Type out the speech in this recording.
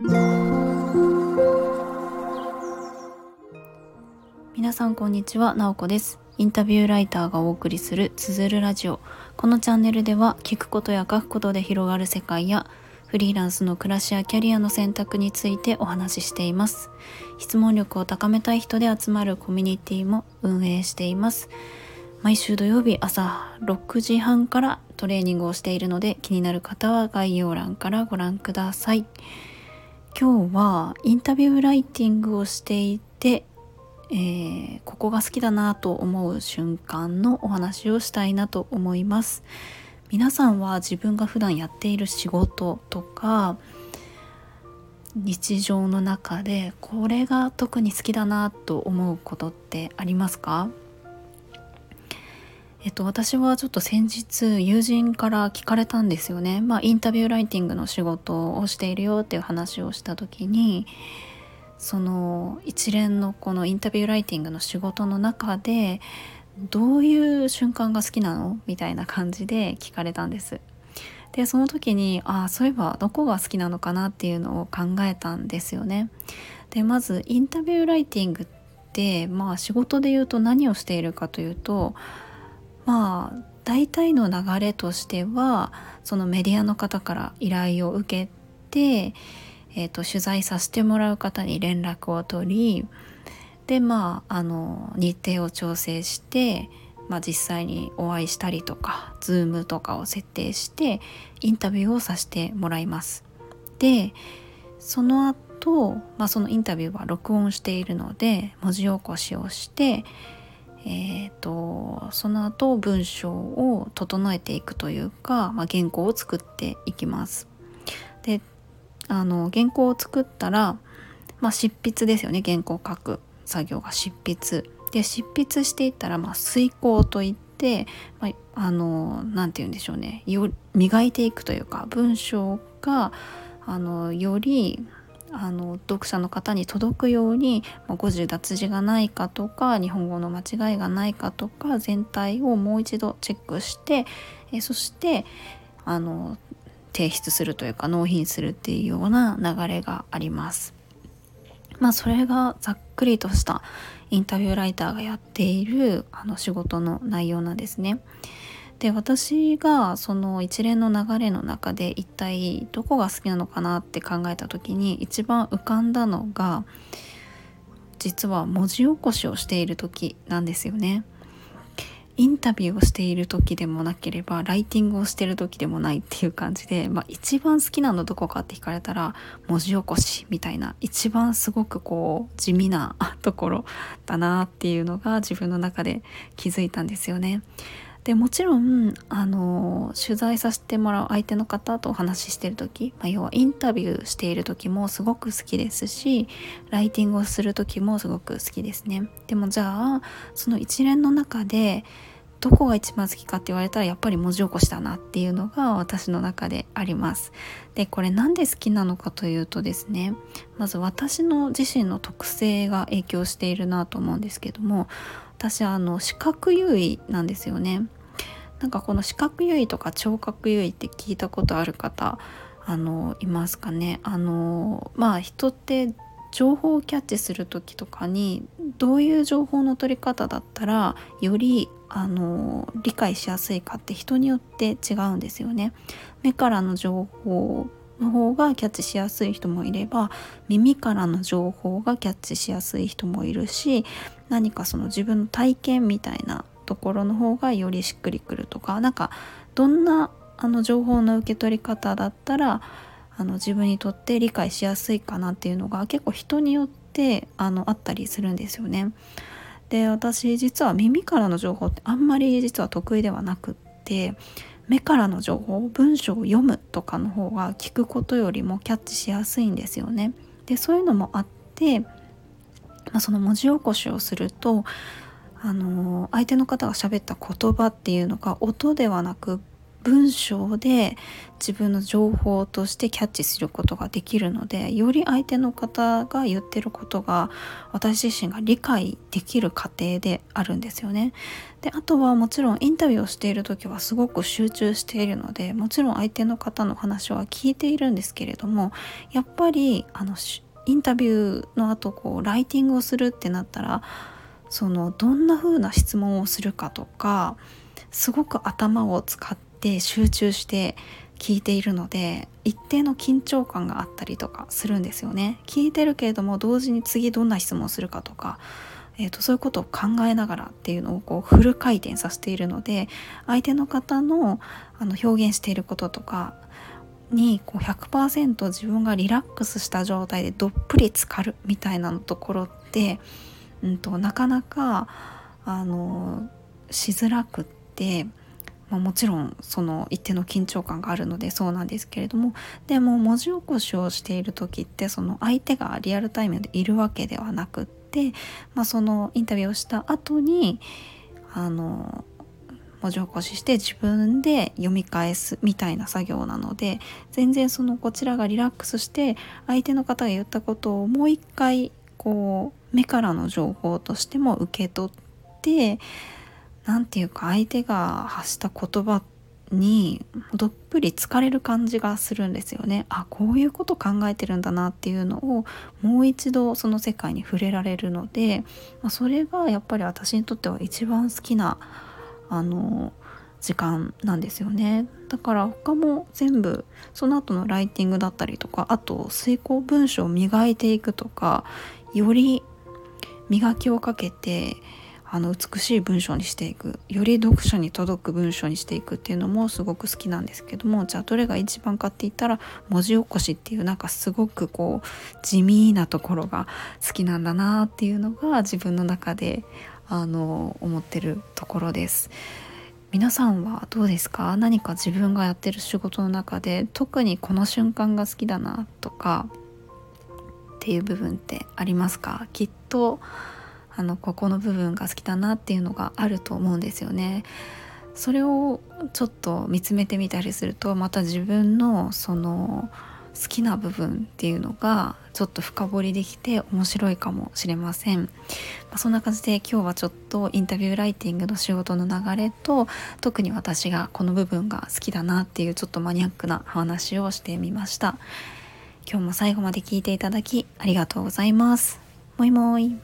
皆さんこんにちは、なおこです。インタビューライターがお送りするつづるラジオ。このチャンネルでは聞くことや書くことで広がる世界やフリーランスの暮らしやキャリアの選択についてお話ししています。質問力を高めたい人で集まるコミュニティも運営しています。毎週土曜日朝6時半からトレーニングをしているので気になる方は概要欄からご覧ください。今日はインタビューライティングをしていて、えー、ここが好きだなと思う瞬間のお話をしたいなと思います。皆さんは自分が普段やっている仕事とか日常の中でこれが特に好きだなと思うことってありますか？えっと、私はちょっと先日友人から聞かれたんですよね。まあ、インタビューライティングの仕事をしているよっていう話をした時にその一連のこのインタビューライティングの仕事の中でどういう瞬間が好きなの？みたいな感じで聞かれたんです。でその時にああそういえばどこが好きなのかなっていうのを考えたんですよね。でまずインタビューライティングってまあ仕事で言うと何をしているかというとまあ大体の流れとしてはそのメディアの方から依頼を受けて、えーと取材させてもらう方に連絡を取りでまああの日程を調整して、まあ、実際にお会いしたりとか Zoom とかを設定してインタビューをさせてもらいます。でその後、まあそのインタビューは録音しているので文字起こしをしてえーと、その後文章を整えていくというか、まあ、原稿を作っていきます。であの原稿を作ったら、まあ、執筆ですよね。原稿を書く作業が執筆。で執筆していったら、まあ、遂行といって、まあ、の何て言うんでしょうね。よ磨いていくというか文章があのよりあの読者の方に届くように、まあ、誤字脱字がないかとか日本語の間違いがないかとか全体をもう一度チェックしてえそしてあの提出するというか納品するっていうような流れがあります。まあそれがざっくりとしたインタビューライターがやっているあの仕事の内容なんですね。で私がその一連の流れの中で一体どこが好きなのかなって考えた時に一番浮かんだのが実は文字起こしをしている時なんですよね。インタビューをしている時でもなければライティングをしてる時でもないっていう感じで、まあ、一番好きなのどこかって聞かれたら文字起こしみたいな一番すごくこう地味なところだなっていうのが自分の中で気づいたんですよね。でもちろんあの取材させてもらう相手の方とお話ししてる時、まあ、要はインタビューしている時もすごく好きですしライティングをする時もすごく好きですね。でもじゃあその一連の中でどこが一番好きかって言われたらやっぱり文字起こしだなっていうのが私の中であります。でこれなんで好きなのかというとですねまず私の自身の特性が影響しているなと思うんですけども私あの視覚優位なんですよね。なんかこの視覚優位とか聴覚優位って聞いたことある方あのいますかねあのまあ人って情報をキャッチする時とかにどういう情報の取り方だったらよりあの理解しやすいかって人によって違うんですよね。目からの情報の方がキャッチしやすい人もいれば耳からの情報がキャッチしやすい人もいるし何かその自分の体験みたいなところの方がよりしっくりくるとかなんかどんなあの情報の受け取り方だったらあの自分にとって理解しやすいかなっていうのが結構人によってあのあったりするんですよね。で私実は耳からの情報ってあんまり実は得意ではなくって目からの情報文章を読むとかの方が聞くことよりもキャッチしやすいんですよね。でそういうのもあって、まあ、その文字起こしをするとあの相手の方が喋った言葉っていうのが音ではなく文章で自分の情報としてキャッチすることができるのでより相手の方が言ってることが私自身が理解できる過程であるんですよね。であとはもちろんインタビューをしている時はすごく集中しているのでもちろん相手の方の話は聞いているんですけれどもやっぱりあのインタビューの後こうライティングをするってなったらそのどんな風な質問をするかとかすごく頭を使って集中して聞いているので一定の緊張感があったりとかするんですよね。聞いてるけれども同時に次どんな質問をするかとか、えーと、そういうことを考えながらっていうのをこうフル回転させているので相手の方のあの表現していることとかにこう100%自分がリラックスした状態でどっぷり浸かるみたいなところって、うんと、なかなかあのしづらくって、まあ、もちろんその一定の緊張感があるのでそうなんですけれどもでも文字起こしをしている時ってその相手がリアルタイムでいるわけではなくって、まあ、そのインタビューをした後にあの文字起こしして自分で読み返すみたいな作業なので全然そのこちらがリラックスして相手の方が言ったことをもう一回こう目からの情報としても受け取って何て言うか相手が発した言葉にどっぷり疲れる感じがするんですよね。あこういうこと考えてるんだなっていうのをもう一度その世界に触れられるので、まあ、それがやっぱり私にとっては一番好きなあの時間なんですよね。だから他も全部その後のライティングだったりとかあと遂行文章を磨いていくとかより磨きをかけてあの美しい文章にしていくより読者に届く文章にしていくっていうのもすごく好きなんですけどもじゃあどれが一番かって言ったら文字起こしっていうなんかすごくこう地味なところが好きなんだなっていうのが自分の中であの思ってるところです。皆さんはどうですか？何か自分がやってる仕事の中で特にこの瞬間が好きだなとかっていう部分ってありますか？きっとあのここの部分が好きだなっていうのがあると思うんですよね。それをちょっと見つめてみたりするとまた自分のその好きな部分っていうのがちょっと深掘りできて面白いかもしれません、まあ、そんな感じで今日はちょっとインタビューライティングの仕事の流れと特に私がこの部分が好きだなっていうちょっとマニアックな話をしてみました。今日も最後まで聞いていただきありがとうございます。もいもい。